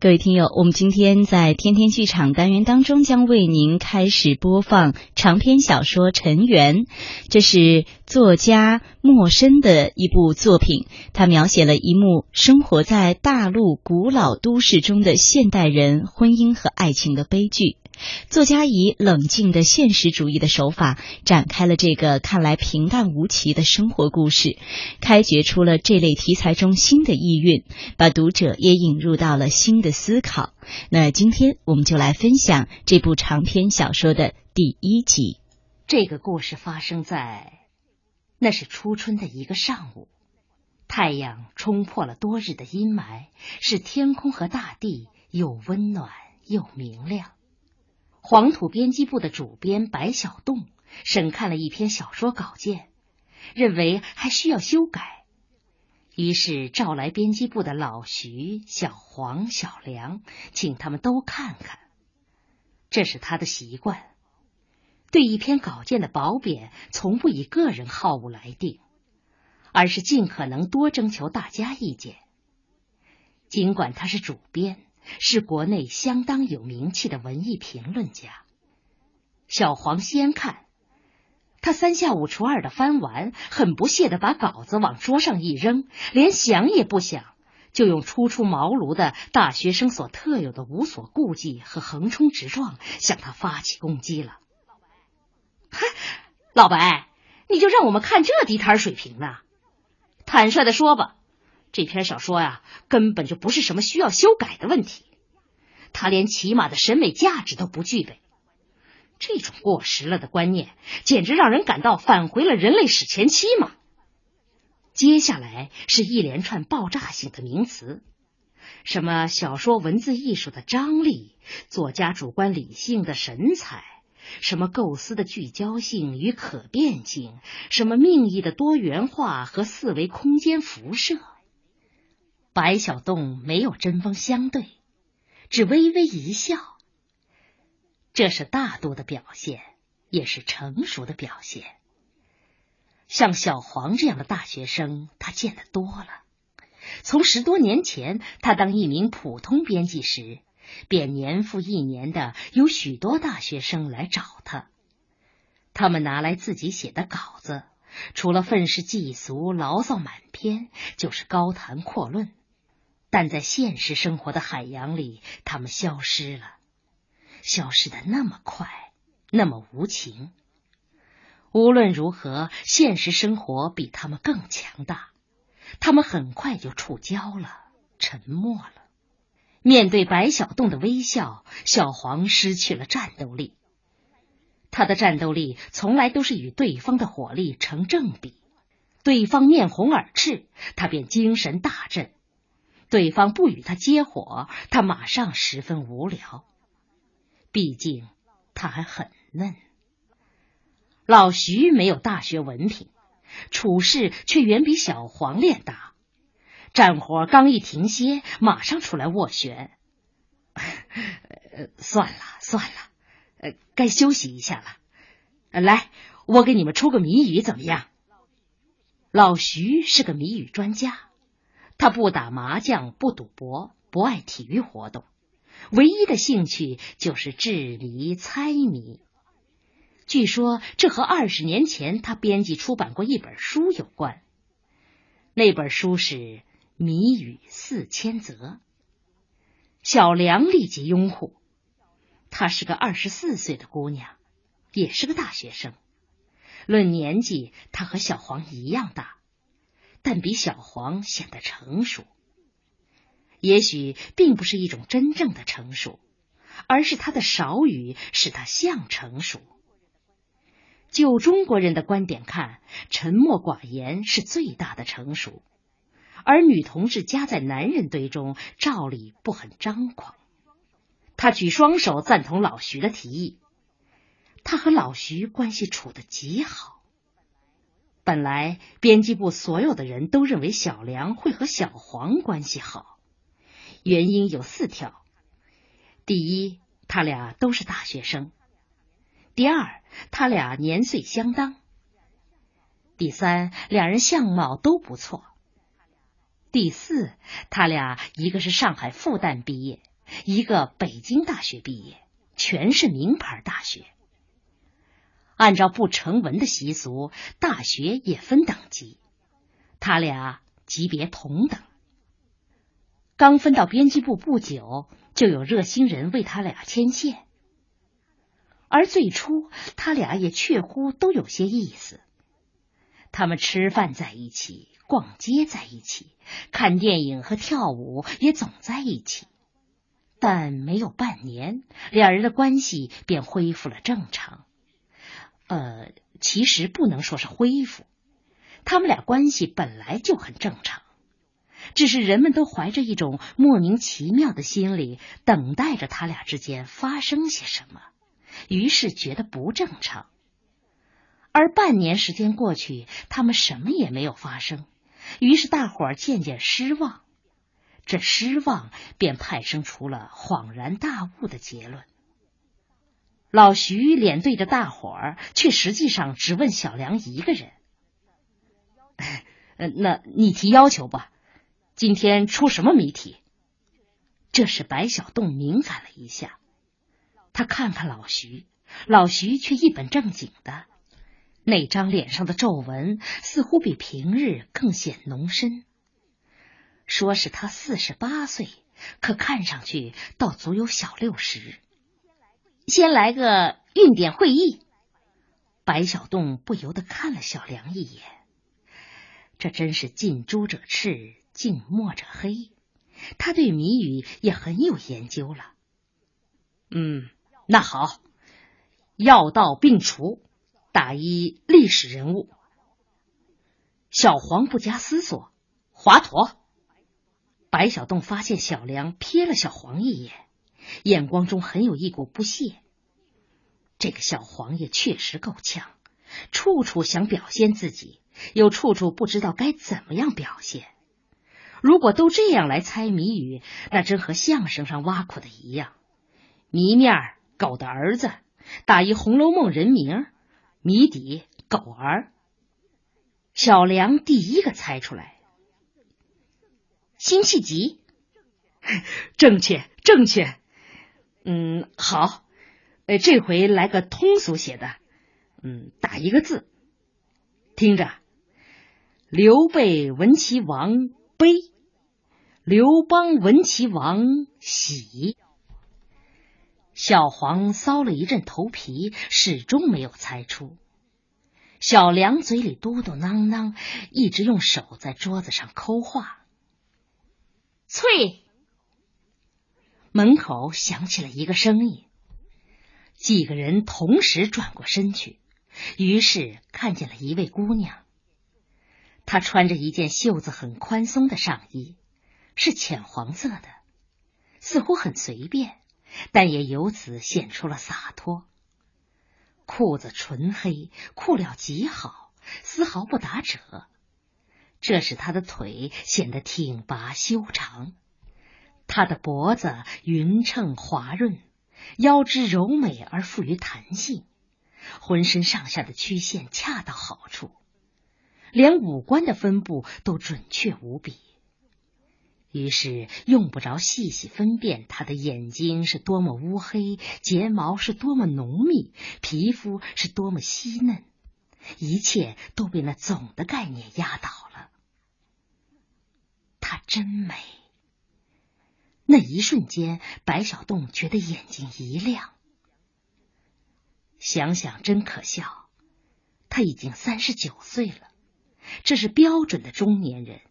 各位听友，我们今天在天天剧场单元当中将为您开始播放长篇小说《尘缘》，这是作家莫深的一部作品。他描写了一幕生活在大陆古老都市中的现代人婚姻和爱情的悲剧。作家以冷静的现实主义的手法展开了这个看来平淡无奇的生活故事，开掘出了这类题材中新的意蕴，把读者也引入到了新的思考。那今天我们就来分享这部长篇小说的第一集。这个故事发生在那是初春的一个上午，太阳冲破了多日的阴霾，使天空和大地又温暖又明亮。黄土编辑部的主编白小栋审看了一篇小说稿件，认为还需要修改，于是召来编辑部的老徐、小黄、小梁，请他们都看看。这是他的习惯，对一篇稿件的褒贬，从不以个人好恶来定，而是尽可能多征求大家意见。尽管他是主编。是国内相当有名气的文艺评论家。小黄先看，他三下五除二的翻完，很不屑的把稿子往桌上一扔，连想也不想，就用初出茅庐的大学生所特有的无所顾忌和横冲直撞，向他发起攻击了。嗨，老白，你就让我们看这地摊水平呢？坦率的说吧。这篇小说呀，根本就不是什么需要修改的问题，它连起码的审美价值都不具备。这种过时了的观念，简直让人感到返回了人类史前期嘛！接下来是一连串爆炸性的名词，什么小说文字艺术的张力，作家主观理性的神采，什么构思的聚焦性与可变性，什么命意的多元化和四维空间辐射。白小洞没有针锋相对，只微微一笑。这是大度的表现，也是成熟的表现。像小黄这样的大学生，他见得多了。从十多年前他当一名普通编辑时，便年复一年的有许多大学生来找他。他们拿来自己写的稿子，除了愤世嫉俗、牢骚满篇，就是高谈阔论。但在现实生活的海洋里，他们消失了，消失的那么快，那么无情。无论如何，现实生活比他们更强大，他们很快就触礁了，沉默了。面对白小洞的微笑，小黄失去了战斗力。他的战斗力从来都是与对方的火力成正比，对方面红耳赤，他便精神大振。对方不与他接火，他马上十分无聊。毕竟他还很嫩。老徐没有大学文凭，处事却远比小黄练达。战火刚一停歇，马上出来斡旋。算了算了，该休息一下了。来，我给你们出个谜语，怎么样？老徐是个谜语专家。他不打麻将，不赌博，不爱体育活动，唯一的兴趣就是智谜猜谜。据说这和二十年前他编辑出版过一本书有关。那本书是《谜语四千则》。小梁立即拥护。她是个二十四岁的姑娘，也是个大学生。论年纪，她和小黄一样大。但比小黄显得成熟，也许并不是一种真正的成熟，而是他的少语使他像成熟。就中国人的观点看，沉默寡言是最大的成熟，而女同志夹在男人堆中，照理不很张狂。他举双手赞同老徐的提议，他和老徐关系处得极好。本来编辑部所有的人都认为小梁会和小黄关系好，原因有四条：第一，他俩都是大学生；第二，他俩年岁相当；第三，两人相貌都不错；第四，他俩一个是上海复旦毕业，一个北京大学毕业，全是名牌大学。按照不成文的习俗，大学也分等级，他俩级别同等。刚分到编辑部不久，就有热心人为他俩牵线。而最初，他俩也确乎都有些意思。他们吃饭在一起，逛街在一起，看电影和跳舞也总在一起。但没有半年，两人的关系便恢复了正常。呃，其实不能说是恢复，他们俩关系本来就很正常，只是人们都怀着一种莫名其妙的心理，等待着他俩之间发生些什么。于是觉得不正常，而半年时间过去，他们什么也没有发生，于是大伙儿渐渐失望，这失望便派生出了恍然大悟的结论。老徐脸对着大伙儿，却实际上只问小梁一个人：“那你提要求吧，今天出什么谜题？”这使白小洞敏感了一下。他看看老徐，老徐却一本正经的，那张脸上的皱纹似乎比平日更显浓深。说是他四十八岁，可看上去倒足有小六十。先来个运点会议。白小洞不由得看了小梁一眼，这真是近朱者赤，近墨者黑。他对谜语也很有研究了。嗯。那好，药到病除，打一历史人物。小黄不加思索，华佗。白小洞发现小梁瞥了小黄一眼，眼光中很有一股不屑。这个小黄也确实够呛，处处想表现自己，又处处不知道该怎么样表现。如果都这样来猜谜语，那真和相声上挖苦的一样，谜面儿。狗的儿子打一《红楼梦》人名，谜底狗儿。小梁第一个猜出来，辛弃疾，正确正确。嗯，好，呃，这回来个通俗些的，嗯，打一个字，听着，刘备闻其王悲，刘邦闻其王喜。小黄搔了一阵头皮，始终没有猜出。小梁嘴里嘟嘟囔囔，一直用手在桌子上抠画。翠，门口响起了一个声音，几个人同时转过身去，于是看见了一位姑娘。她穿着一件袖子很宽松的上衣，是浅黄色的，似乎很随便。但也由此显出了洒脱。裤子纯黑，裤料极好，丝毫不打褶，这使他的腿显得挺拔修长。他的脖子匀称滑润，腰肢柔美而富于弹性，浑身上下的曲线恰到好处，连五官的分布都准确无比。于是用不着细细分辨他的眼睛是多么乌黑，睫毛是多么浓密，皮肤是多么细嫩，一切都被那总的概念压倒了。她真美。那一瞬间，白小洞觉得眼睛一亮。想想真可笑，他已经三十九岁了，这是标准的中年人。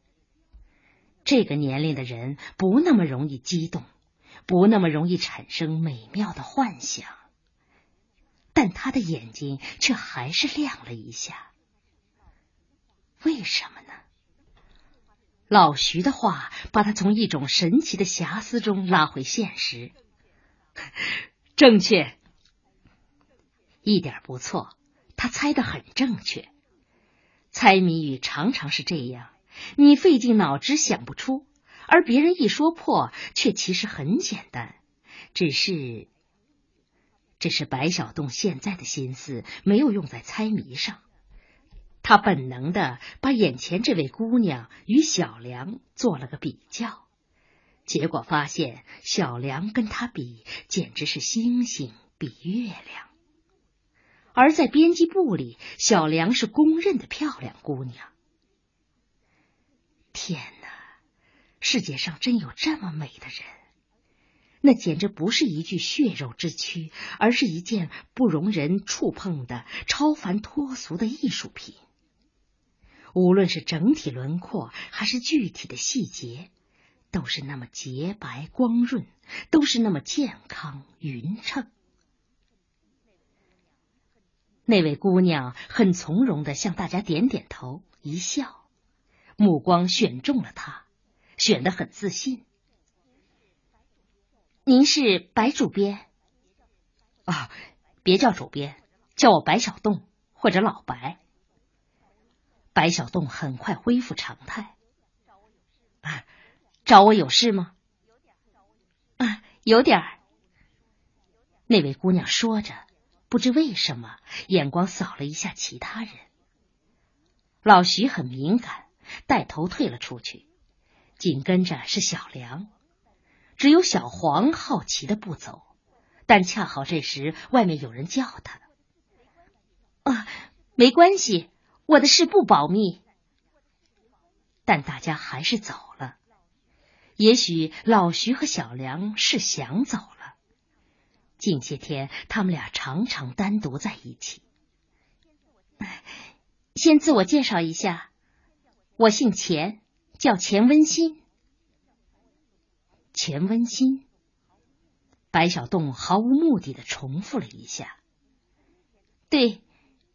这个年龄的人不那么容易激动，不那么容易产生美妙的幻想，但他的眼睛却还是亮了一下。为什么呢？老徐的话把他从一种神奇的遐思中拉回现实。正确，一点不错，他猜的很正确。猜谜语常常是这样。你费尽脑汁想不出，而别人一说破，却其实很简单。只是，只是白小洞现在的心思没有用在猜谜上，他本能的把眼前这位姑娘与小梁做了个比较，结果发现小梁跟他比，简直是星星比月亮。而在编辑部里，小梁是公认的漂亮姑娘。天哪，世界上真有这么美的人！那简直不是一具血肉之躯，而是一件不容人触碰的超凡脱俗的艺术品。无论是整体轮廓，还是具体的细节，都是那么洁白光润，都是那么健康匀称。那位姑娘很从容的向大家点点头，一笑，目光选中了他，选得很自信。您是白主编啊？别叫主编，叫我白小洞或者老白。白小洞很快恢复常态。啊，找我有事吗？啊，有点儿。那位姑娘说着，不知为什么，眼光扫了一下其他人。老徐很敏感，带头退了出去，紧跟着是小梁，只有小黄好奇的不走。但恰好这时外面有人叫他。啊，没关系。我的事不保密，但大家还是走了。也许老徐和小梁是想走了。近些天，他们俩常常单独在一起。先自我介绍一下，我姓钱，叫钱温馨。钱温馨，白小洞毫无目的的重复了一下。对，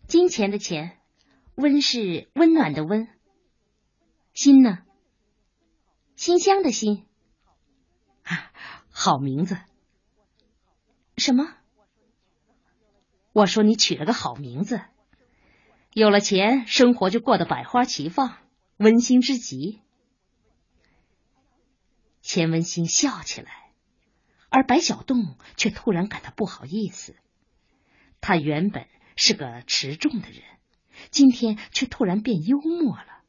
金钱的钱。温是温暖的温，馨呢？馨香的馨啊，好名字。什么？我说你取了个好名字，有了钱，生活就过得百花齐放，温馨之极。钱文馨笑起来，而白小洞却突然感到不好意思。他原本是个持重的人。今天却突然变幽默了，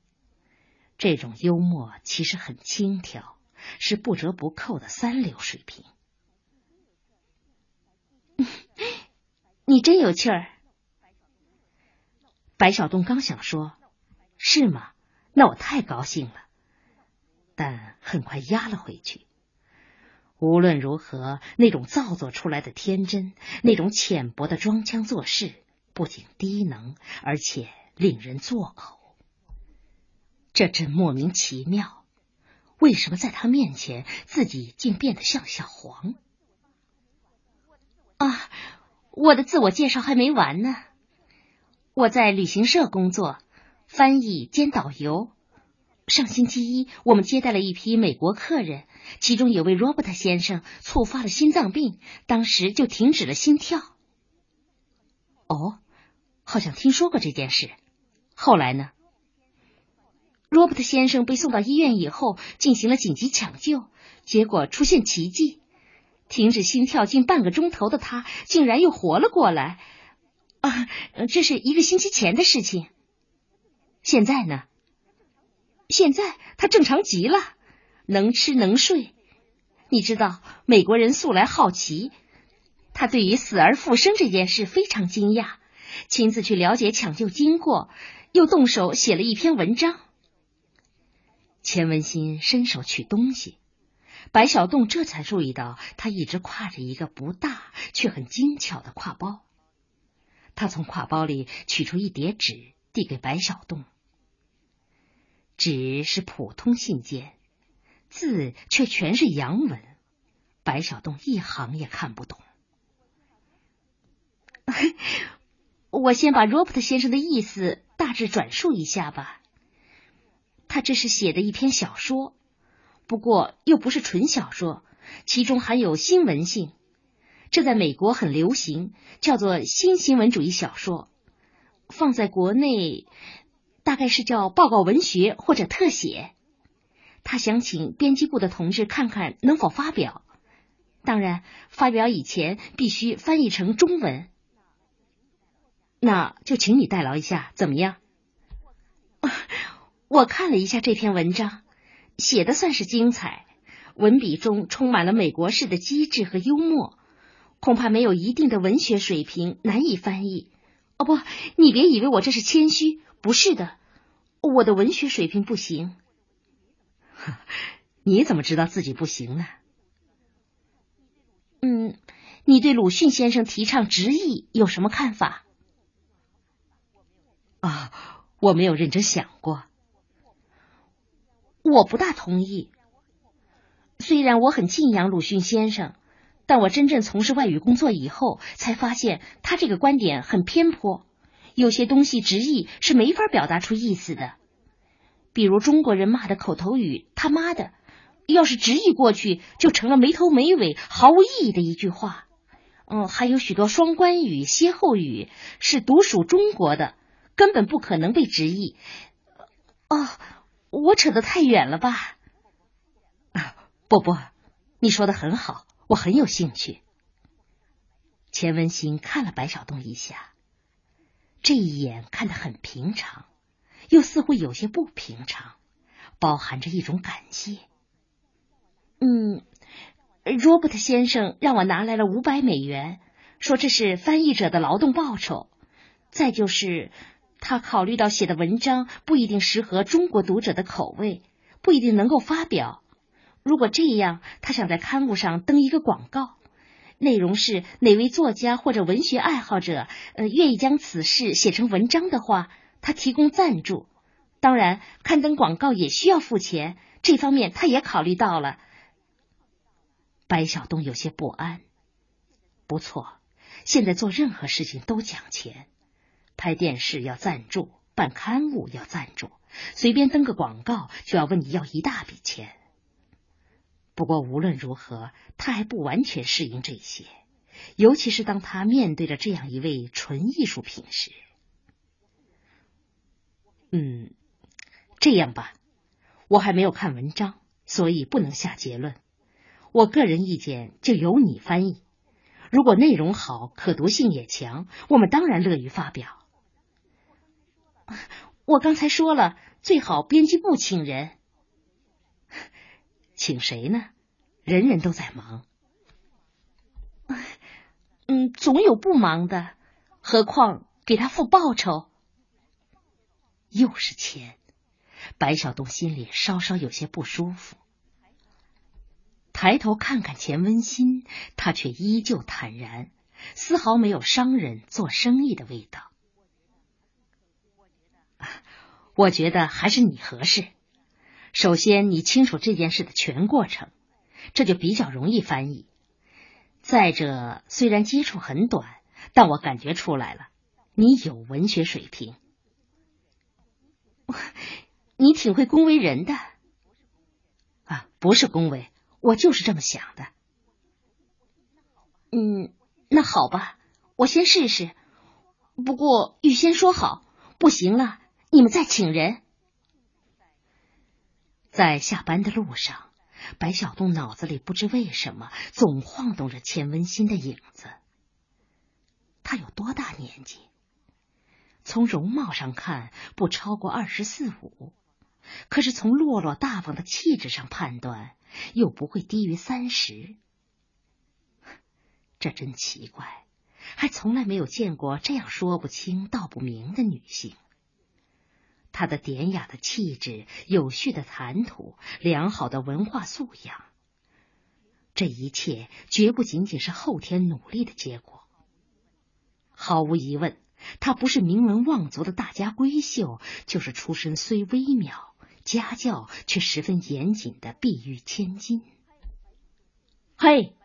这种幽默其实很轻佻，是不折不扣的三流水平。你真有趣儿，白小东刚想说，是吗？那我太高兴了，但很快压了回去。无论如何，那种造作出来的天真，那种浅薄的装腔作势。不仅低能，而且令人作呕。这真莫名其妙，为什么在他面前自己竟变得像小黄？啊，我的自我介绍还没完呢。我在旅行社工作，翻译兼导游。上星期一，我们接待了一批美国客人，其中有位 Robert 先生触发了心脏病，当时就停止了心跳。哦。好像听说过这件事，后来呢？罗伯特先生被送到医院以后，进行了紧急抢救，结果出现奇迹，停止心跳近半个钟头的他，竟然又活了过来。啊，这是一个星期前的事情。现在呢？现在他正常极了，能吃能睡。你知道，美国人素来好奇，他对于死而复生这件事非常惊讶。亲自去了解抢救经过，又动手写了一篇文章。钱文新伸手取东西，白小洞这才注意到他一直挎着一个不大却很精巧的挎包。他从挎包里取出一叠纸，递给白小洞。纸是普通信件，字却全是洋文，白小洞一行也看不懂。我先把罗伯特先生的意思大致转述一下吧。他这是写的一篇小说，不过又不是纯小说，其中含有新闻性。这在美国很流行，叫做新新闻主义小说。放在国内，大概是叫报告文学或者特写。他想请编辑部的同志看看能否发表，当然，发表以前必须翻译成中文。那就请你代劳一下，怎么样？我看了一下这篇文章，写的算是精彩。文笔中充满了美国式的机智和幽默，恐怕没有一定的文学水平，难以翻译。哦，不，你别以为我这是谦虚，不是的，我的文学水平不行。你怎么知道自己不行呢？嗯，你对鲁迅先生提倡直译有什么看法？啊，我没有认真想过。我不大同意。虽然我很敬仰鲁迅先生，但我真正从事外语工作以后，才发现他这个观点很偏颇。有些东西直译是没法表达出意思的，比如中国人骂的口头语“他妈的”，要是直译过去，就成了没头没尾、毫无意义的一句话。嗯，还有许多双关语、歇后语是独属中国的，根本不可能被直译。哦。我扯得太远了吧？啊，不不，你说的很好，我很有兴趣。钱文新看了白小东一下，这一眼看得很平常，又似乎有些不平常，包含着一种感谢。嗯罗伯特先生让我拿来了五百美元，说这是翻译者的劳动报酬。再就是。他考虑到写的文章不一定适合中国读者的口味，不一定能够发表。如果这样，他想在刊物上登一个广告，内容是哪位作家或者文学爱好者，呃，愿意将此事写成文章的话，他提供赞助。当然，刊登广告也需要付钱，这方面他也考虑到了。白小东有些不安。不错，现在做任何事情都讲钱。拍电视要赞助，办刊物要赞助，随便登个广告就要问你要一大笔钱。不过无论如何，他还不完全适应这些，尤其是当他面对着这样一位纯艺术品时。嗯，这样吧，我还没有看文章，所以不能下结论。我个人意见就由你翻译，如果内容好，可读性也强，我们当然乐于发表。我刚才说了，最好编辑部请人，请谁呢？人人都在忙。嗯，总有不忙的，何况给他付报酬，又是钱。白小东心里稍稍有些不舒服，抬头看看钱温馨，他却依旧坦然，丝毫没有商人做生意的味道。我觉得还是你合适。首先，你清楚这件事的全过程，这就比较容易翻译。再者，虽然接触很短，但我感觉出来了，你有文学水平。你挺会恭维人的啊，不是恭维，我就是这么想的。嗯，那好吧，我先试试。不过预先说好，不行了。你们再请人。在下班的路上，白小东脑子里不知为什么总晃动着钱文新的影子。他有多大年纪？从容貌上看不超过二十四五，可是从落落大方的气质上判断，又不会低于三十。这真奇怪，还从来没有见过这样说不清道不明的女性。他的典雅的气质、有序的谈吐、良好的文化素养，这一切绝不仅仅是后天努力的结果。毫无疑问，他不是名门望族的大家闺秀，就是出身虽微妙、家教却十分严谨的碧玉千金。嘿，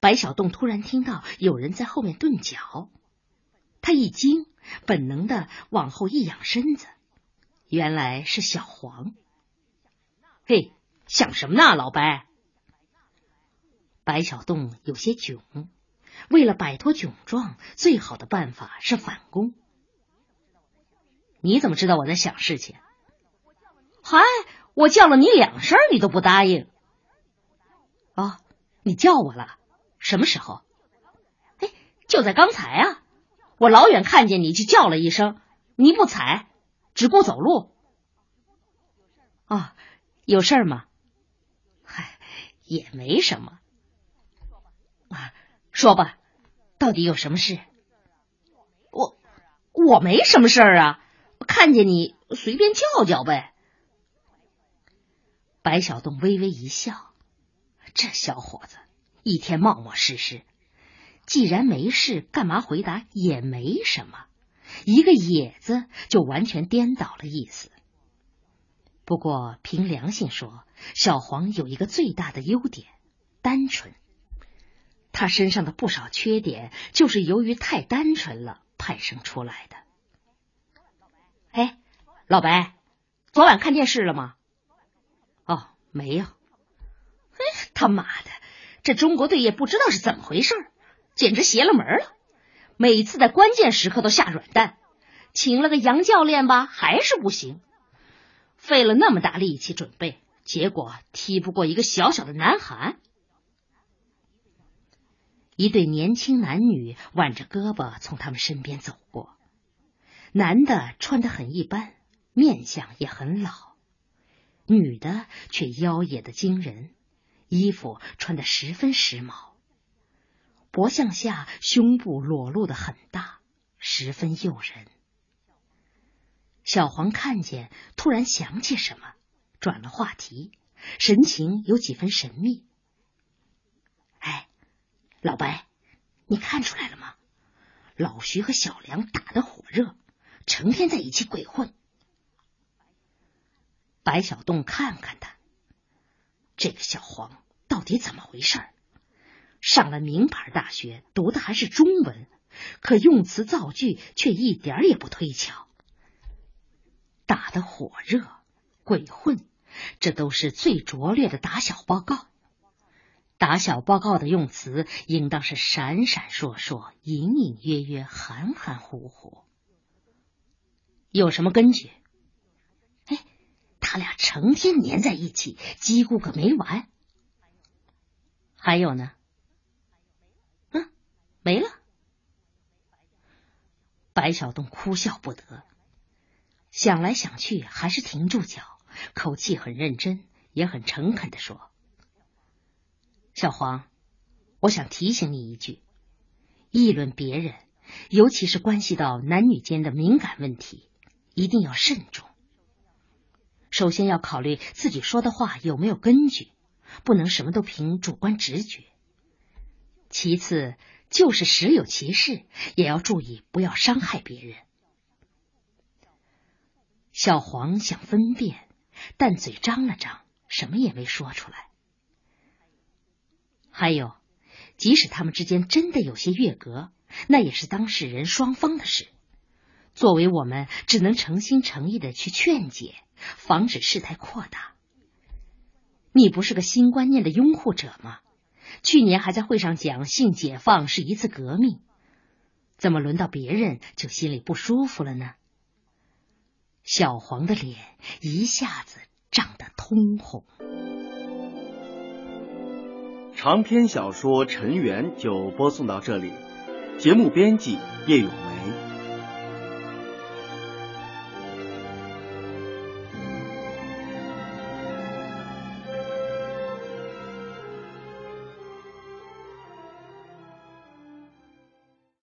白小洞突然听到有人在后面顿脚，他一惊。本能的往后一仰身子，原来是小黄。嘿，想什么呢，老白？白小洞有些窘，为了摆脱窘状，最好的办法是反攻。你怎么知道我在想事情？嗨，我叫了你两声，你都不答应。哦，你叫我了？什么时候？哎，就在刚才啊。我老远看见你就叫了一声，你不睬，只顾走路。哦，有事儿吗？嗨也没什么。啊，说吧，到底有什么事？我我没什么事儿啊，看见你随便叫叫呗。白小洞微微一笑，这小伙子一天冒冒失失，既然没事，干嘛回答也没什么？一个“也”字就完全颠倒了意思。不过凭良心说，小黄有一个最大的优点——单纯。他身上的不少缺点，就是由于太单纯了派生出来的。哎，老白，昨晚看电视了吗？哦，没有。嘿，他妈的，这中国队也不知道是怎么回事，简直邪了门了。每次在关键时刻都下软蛋，请了个洋教练吧，还是不行。费了那么大力气准备，结果踢不过一个小小的南韩。一对年轻男女挽着胳膊从他们身边走过，男的穿的很一般，面相也很老，女的却妖冶的惊人，衣服穿的十分时髦。脖项下胸部裸露的很大，十分诱人。小黄看见，突然想起什么，转了话题，神情有几分神秘。哎，老白，你看出来了吗？老徐和小梁打得火热，成天在一起鬼混。白小洞看看他，这个小黄到底怎么回事？上了名牌大学，读的还是中文，可用词造句却一点也不推敲。打的火热，鬼混，这都是最拙劣的打小报告。打小报告的用词应当是闪闪烁烁、隐隐约约、含含糊糊。有什么根据？哎，他俩成天粘在一起，叽咕个没完。还有呢？没了，白小洞哭笑不得，想来想去，还是停住脚，口气很认真，也很诚恳的说：“小黄，我想提醒你一句，议论别人，尤其是关系到男女间的敏感问题，一定要慎重。首先要考虑自己说的话有没有根据，不能什么都凭主观直觉。其次。”就是实有其事，也要注意不要伤害别人。小黄想分辨，但嘴张了张，什么也没说出来。还有，即使他们之间真的有些越格，那也是当事人双方的事。作为我们，只能诚心诚意的去劝解，防止事态扩大。你不是个新观念的拥护者吗？去年还在会上讲性解放是一次革命，怎么轮到别人就心里不舒服了呢？小黄的脸一下子涨得通红。长篇小说《尘缘》就播送到这里，节目编辑叶永。